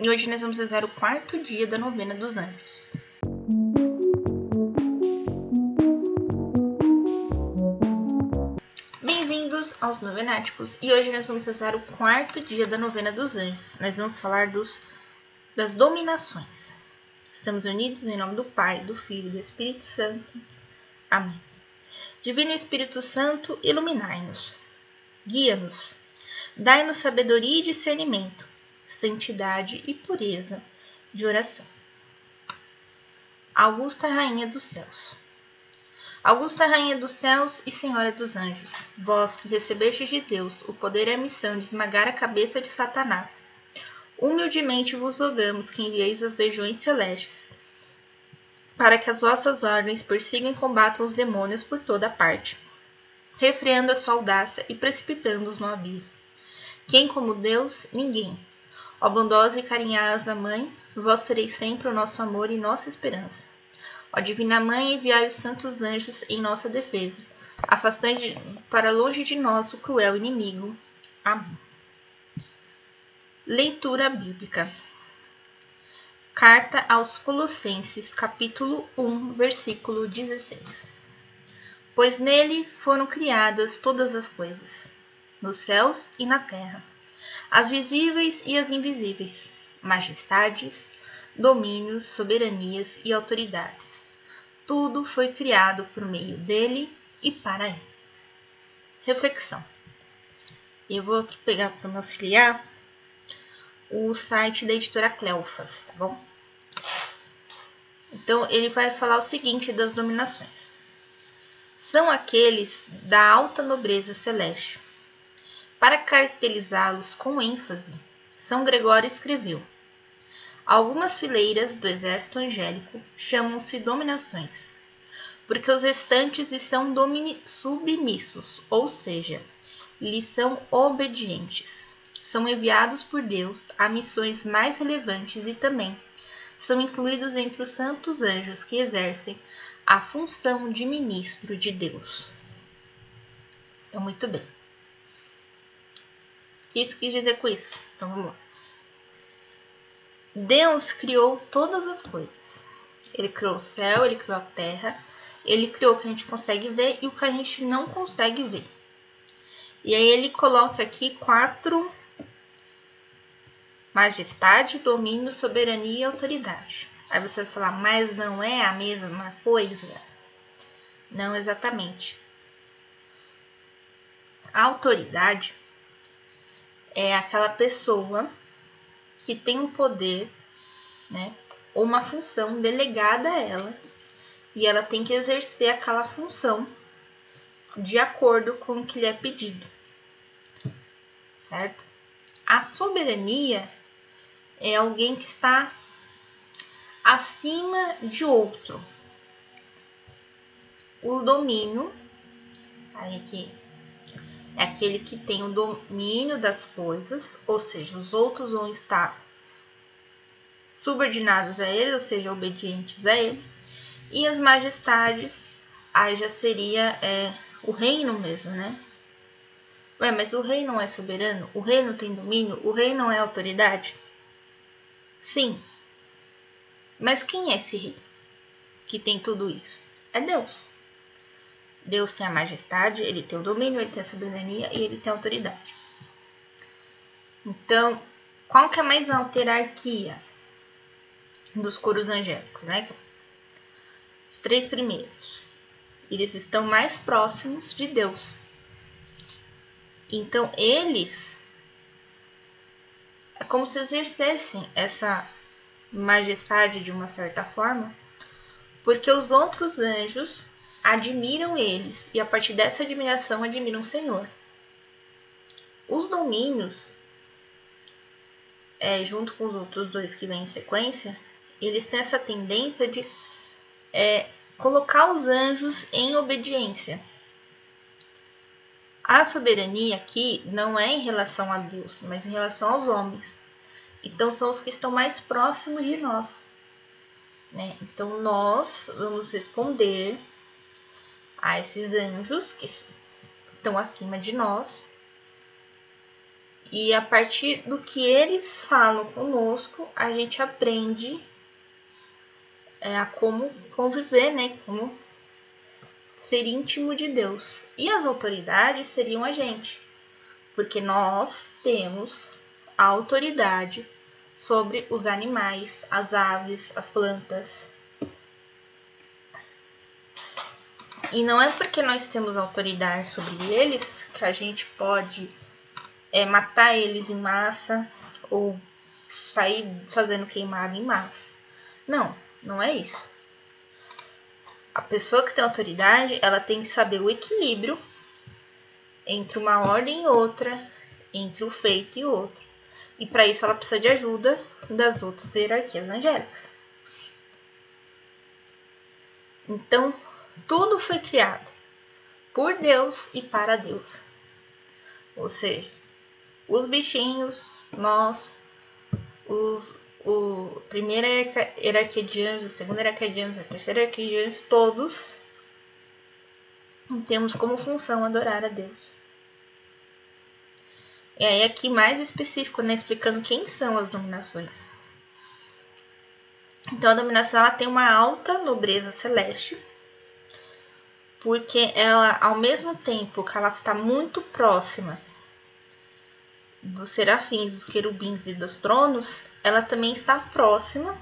E hoje nós vamos rezar o quarto dia da novena dos anjos. Bem-vindos aos Novenáticos e hoje nós vamos rezar o quarto dia da novena dos anjos. Nós vamos falar dos, das dominações. Estamos unidos em nome do Pai, do Filho e do Espírito Santo. Amém. Divino Espírito Santo, iluminai-nos, guia-nos, dai-nos sabedoria e discernimento, santidade e pureza de oração. Augusta Rainha dos Céus. Augusta Rainha dos Céus e Senhora dos Anjos, vós que recebestes de Deus o poder e a missão de esmagar a cabeça de Satanás, humildemente vos rogamos que envieis as legiões celestes para que as vossas ordens persigam e combatam os demônios por toda parte, refreando a sua audácia e precipitando-os no abismo. Quem como Deus? Ninguém. Ó bondosa e carinhosa Mãe, vós sereis sempre o nosso amor e nossa esperança. Ó Divina Mãe, enviai os santos anjos em nossa defesa, afastando para longe de nós o cruel inimigo. Amém. Leitura Bíblica Carta aos Colossenses, capítulo 1, versículo 16. Pois nele foram criadas todas as coisas, nos céus e na terra, as visíveis e as invisíveis, majestades, domínios, soberanias e autoridades. Tudo foi criado por meio dele e para ele. Reflexão. Eu vou pegar para me auxiliar o site da editora Cleofas, tá bom? Então, ele vai falar o seguinte das dominações. São aqueles da alta nobreza celeste. Para caracterizá-los com ênfase, São Gregório escreveu: Algumas fileiras do exército angélico chamam-se dominações, porque os restantes são submissos, ou seja, lhes são obedientes. São enviados por Deus a missões mais relevantes e também são incluídos entre os santos anjos que exercem a função de ministro de Deus. Então, muito bem. Que isso quis dizer com isso? Então, vamos lá. Deus criou todas as coisas. Ele criou o céu, ele criou a terra, ele criou o que a gente consegue ver e o que a gente não consegue ver. E aí ele coloca aqui quatro majestade, domínio, soberania e autoridade. Aí você vai falar, mas não é a mesma coisa? Não exatamente. A autoridade é aquela pessoa que tem um poder, né, ou uma função delegada a ela, e ela tem que exercer aquela função de acordo com o que lhe é pedido. Certo? A soberania é alguém que está acima de outro. O domínio, aí aqui, é aquele que tem o domínio das coisas, ou seja, os outros vão estar subordinados a ele, ou seja, obedientes a ele. E as majestades, aí já seria é, o reino mesmo, né? Ué, mas o rei não é soberano? O rei não tem domínio? O rei não é autoridade? Sim. Mas quem é esse rei que tem tudo isso? É Deus. Deus tem a majestade, ele tem o domínio, ele tem a soberania e ele tem a autoridade. Então, qual que é mais alta hierarquia dos coros angélicos, né? Os três primeiros. Eles estão mais próximos de Deus. Então, eles é como se exercessem essa majestade de uma certa forma, porque os outros anjos admiram eles e a partir dessa admiração admiram o Senhor. Os domínios, é, junto com os outros dois que vêm em sequência, eles têm essa tendência de é, colocar os anjos em obediência. A soberania aqui não é em relação a Deus, mas em relação aos homens. Então, são os que estão mais próximos de nós. Né? Então, nós vamos responder a esses anjos que estão acima de nós E a partir do que eles falam conosco, a gente aprende é, a como conviver, né? Como ser íntimo de Deus. E as autoridades seriam a gente, porque nós temos a autoridade sobre os animais, as aves, as plantas. E não é porque nós temos autoridade sobre eles que a gente pode é, matar eles em massa ou sair fazendo queimada em massa. Não, não é isso. A pessoa que tem autoridade, ela tem que saber o equilíbrio entre uma ordem e outra, entre o feito e outro. E para isso ela precisa de ajuda das outras hierarquias angélicas. Então, tudo foi criado por Deus e para Deus. Ou seja, os bichinhos, nós, os, o primeira hierarquia de anjos, a segunda hierarquia de anjos, a terceira hierarquia de anjos, todos temos como função adorar a Deus. E aí aqui mais específico, né, explicando quem são as dominações. Então a dominação ela tem uma alta nobreza celeste, porque ela, ao mesmo tempo que ela está muito próxima dos serafins, dos querubins e dos tronos, ela também está próxima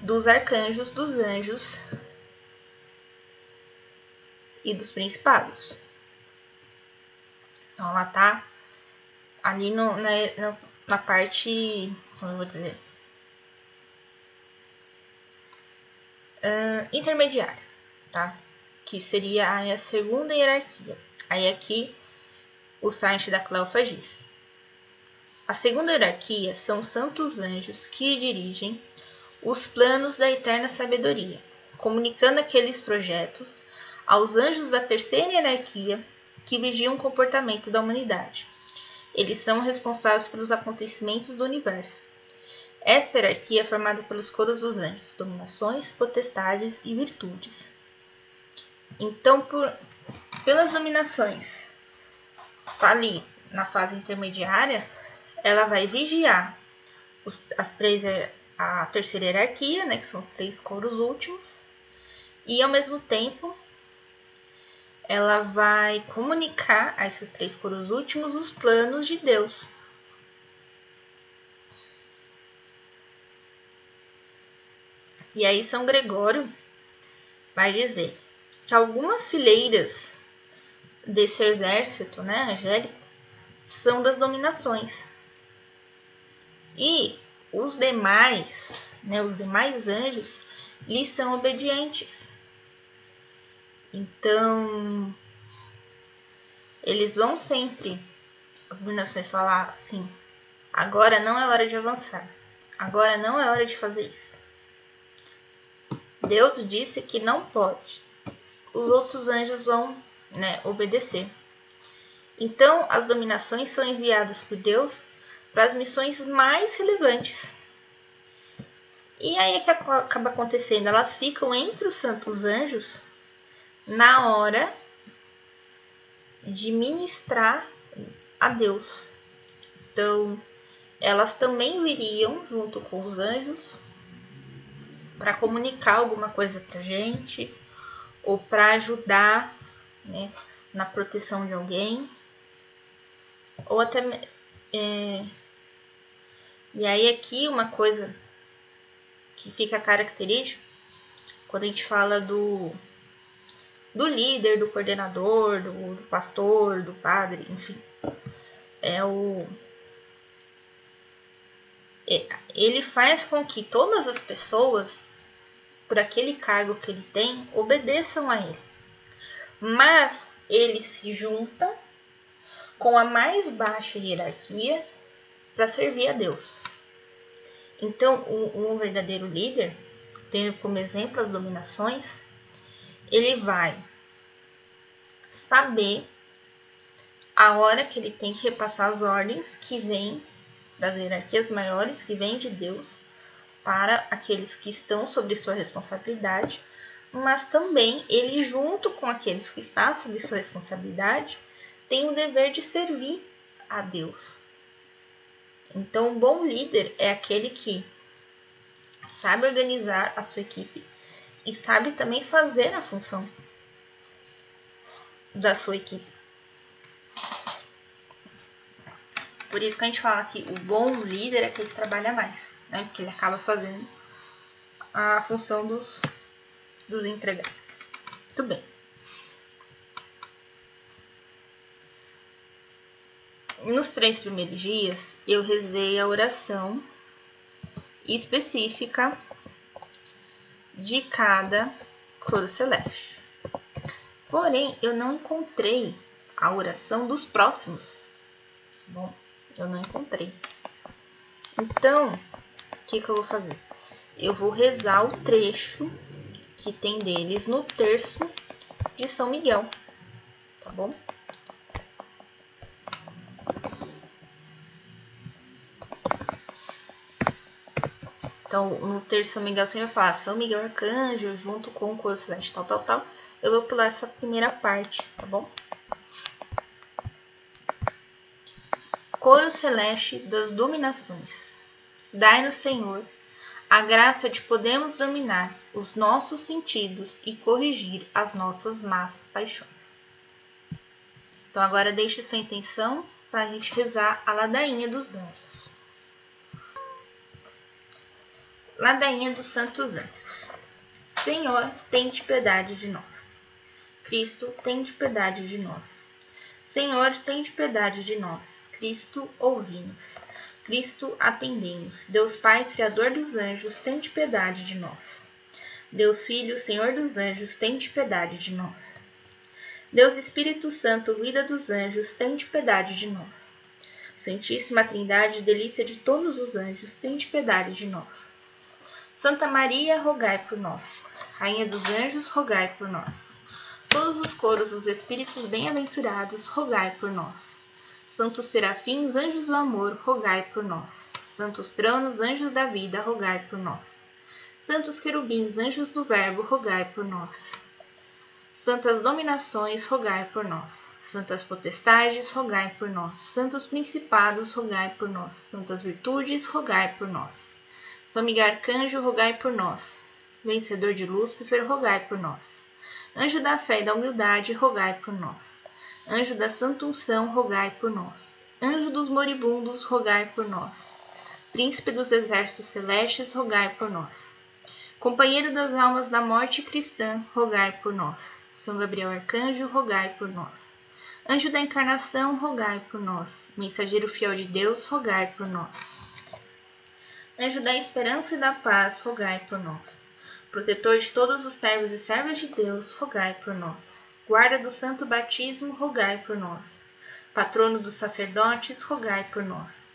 dos arcanjos, dos anjos e dos principados. Então ela está ali no, na, na parte, como eu vou dizer, uh, intermediária, tá? Que seria a segunda hierarquia. Aí aqui o site da Cleofagice. A segunda hierarquia são os santos anjos que dirigem os planos da eterna sabedoria, comunicando aqueles projetos aos anjos da terceira hierarquia que vigiam o comportamento da humanidade. Eles são responsáveis pelos acontecimentos do universo. Esta hierarquia é formada pelos coros dos anjos, dominações, potestades e virtudes. Então, por, pelas dominações, está ali na fase intermediária, ela vai vigiar os, as três, a terceira hierarquia, né, que são os três coros últimos, e ao mesmo tempo ela vai comunicar a esses três coros últimos os planos de Deus. E aí São Gregório vai dizer que algumas fileiras desse exército, né, angélico, são das dominações. E os demais, né, os demais anjos, lhes são obedientes. Então, eles vão sempre, as dominações falar assim, agora não é hora de avançar, agora não é hora de fazer isso. Deus disse que não pode. Os outros anjos vão né, obedecer. Então, as dominações são enviadas por Deus para as missões mais relevantes. E aí é que acaba acontecendo? Elas ficam entre os santos anjos na hora de ministrar a Deus. Então, elas também viriam junto com os anjos para comunicar alguma coisa para gente ou para ajudar né, na proteção de alguém ou até é, e aí aqui uma coisa que fica característico quando a gente fala do do líder, do coordenador, do, do pastor, do padre, enfim, é o é, ele faz com que todas as pessoas, por aquele cargo que ele tem, obedeçam a ele. Mas ele se junta com a mais baixa hierarquia para servir a Deus. Então, um, verdadeiro líder, tendo como exemplo as dominações, ele vai saber a hora que ele tem que repassar as ordens que vêm das hierarquias maiores, que vêm de Deus, para aqueles que estão sob sua responsabilidade, mas também ele, junto com aqueles que estão sob sua responsabilidade, tem o dever de servir a Deus. Então, um bom líder é aquele que sabe organizar a sua equipe e sabe também fazer a função da sua equipe. Por isso que a gente fala que o bom líder é aquele que trabalha mais, né? Porque ele acaba fazendo a função dos, dos empregados. Muito bem. Nos três primeiros dias, eu rezei a oração específica de cada coro celeste. Porém, eu não encontrei a oração dos próximos. Bom, eu não encontrei. Então, o que, que eu vou fazer? Eu vou rezar o trecho que tem deles no terço de São Miguel, tá bom? Então, no terço São Miguel sempre fala São Miguel Arcanjo junto com o coro celeste, tal, tal, tal. Eu vou pular essa primeira parte, tá bom? Coro celeste das dominações. Dai-nos, Senhor, a graça de podermos dominar os nossos sentidos e corrigir as nossas más paixões. Então, agora deixe sua intenção para a gente rezar a ladainha dos anjos. Ladainha dos Santos Anjos. Senhor, tem de piedade de nós. Cristo, tem de piedade de nós. Senhor, tem de piedade de nós. Cristo, ouvi-nos. Cristo, atendei-nos. Deus Pai, Criador dos anjos, tem de piedade de nós. Deus Filho, Senhor dos anjos, tem de piedade de nós. Deus Espírito Santo, vida dos anjos, tem de piedade de nós. Santíssima Trindade, delícia de todos os anjos, tem de piedade de nós. Santa Maria, rogai por nós. Rainha dos anjos, rogai por nós. Todos os coros dos espíritos bem-aventurados, rogai por nós. Santos serafins, anjos do amor, rogai por nós. Santos tronos, anjos da vida, rogai por nós. Santos querubins, anjos do verbo, rogai por nós. Santas dominações, rogai por nós. Santas potestades, rogai por nós. Santos principados, rogai por nós. Santas virtudes, rogai por nós. São Miguel Arcanjo, rogai por nós. Vencedor de Lúcifer, rogai por nós. Anjo da fé e da humildade, rogai por nós. Anjo da santa unção, rogai por nós. Anjo dos moribundos, rogai por nós. Príncipe dos exércitos celestes, rogai por nós. Companheiro das almas da morte cristã, rogai por nós. São Gabriel Arcanjo, rogai por nós. Anjo da encarnação, rogai por nós. Mensageiro fiel de Deus, rogai por nós. Anjo da esperança e da paz, rogai por nós. Protetor de todos os servos e servas de Deus, rogai por nós. Guarda do santo batismo, rogai por nós. Patrono dos sacerdotes, rogai por nós.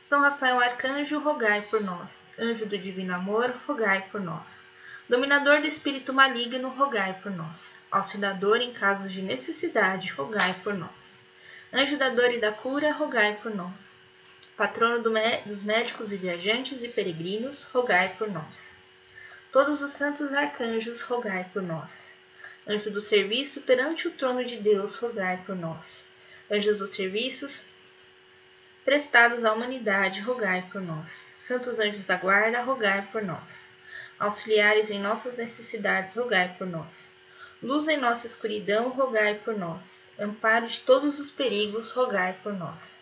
São Rafael Arcanjo, rogai por nós. Anjo do divino amor, rogai por nós. Dominador do espírito maligno, rogai por nós. Auxiliador em casos de necessidade, rogai por nós. Anjo da dor e da cura, rogai por nós patrono do dos médicos e viajantes e peregrinos, rogai por nós. Todos os santos arcanjos, rogai por nós. Anjo do serviço perante o trono de Deus, rogai por nós. Anjos dos serviços prestados à humanidade, rogai por nós. Santos anjos da guarda, rogai por nós. Auxiliares em nossas necessidades, rogai por nós. Luz em nossa escuridão, rogai por nós. Amparo de todos os perigos, rogai por nós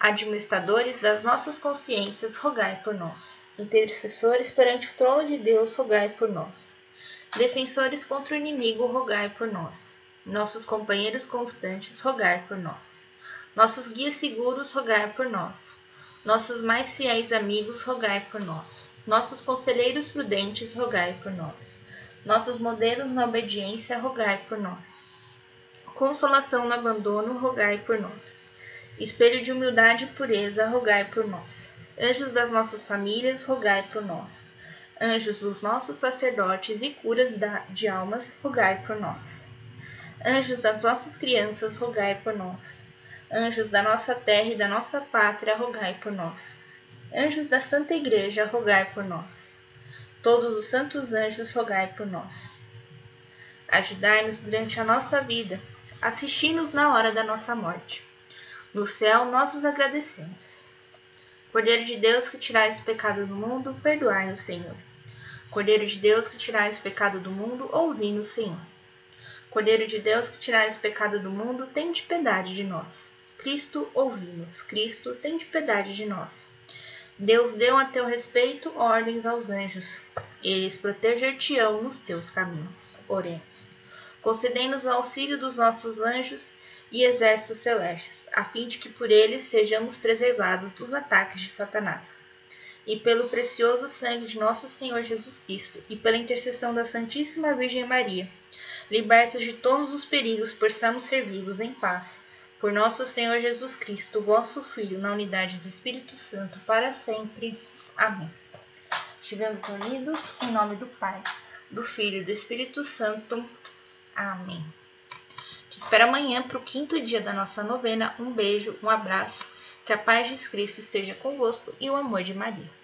administradores das nossas consciências, rogai por nós. Intercessores perante o trono de Deus, rogai por nós. Defensores contra o inimigo, rogai por nós. Nossos companheiros constantes, rogai por nós. Nossos guias seguros, rogai por nós. Nossos mais fiéis amigos, rogai por nós. Nossos conselheiros prudentes, rogai por nós. Nossos modelos na obediência, rogai por nós. Consolação no abandono, rogai por nós Espelho de humildade e pureza, rogai por nós. Anjos das nossas famílias, rogai por nós. Anjos dos nossos sacerdotes e curas de almas, rogai por nós. Anjos das nossas crianças, rogai por nós. Anjos da nossa terra e da nossa pátria, rogai por nós. Anjos da Santa Igreja, rogai por nós. Todos os santos anjos, rogai por nós. Ajudai-nos durante a nossa vida, assisti-nos na hora da nossa morte No céu, nós vos agradecemos. Cordeiro de Deus que tirais o pecado do mundo, perdoai-nos, Senhor. Cordeiro de Deus que tirais o pecado do mundo, ouvi-nos, Senhor. Cordeiro de Deus que tirais o pecado do mundo, tende piedade de nós. Cristo, ouvi-nos. Cristo, tende piedade de nós. Deus deu a teu respeito ordens aos anjos. Eles proteger-te-ão nos teus caminhos. Oremos. Concedei-nos o auxílio dos nossos anjos e exércitos celestes, a fim de que por eles sejamos preservados dos ataques de Satanás. E pelo precioso sangue de nosso Senhor Jesus Cristo, e pela intercessão da Santíssima Virgem Maria, libertos de todos os perigos, possamos servi-los em paz. Por nosso Senhor Jesus Cristo, vosso Filho, na unidade do Espírito Santo, para sempre. Amém. Estivemos unidos em nome do Pai, do Filho e do Espírito Santo. Amém. Te espero amanhã para o quinto dia da nossa novena. Um beijo, um abraço, que a paz de Cristo esteja convosco e o amor de Maria.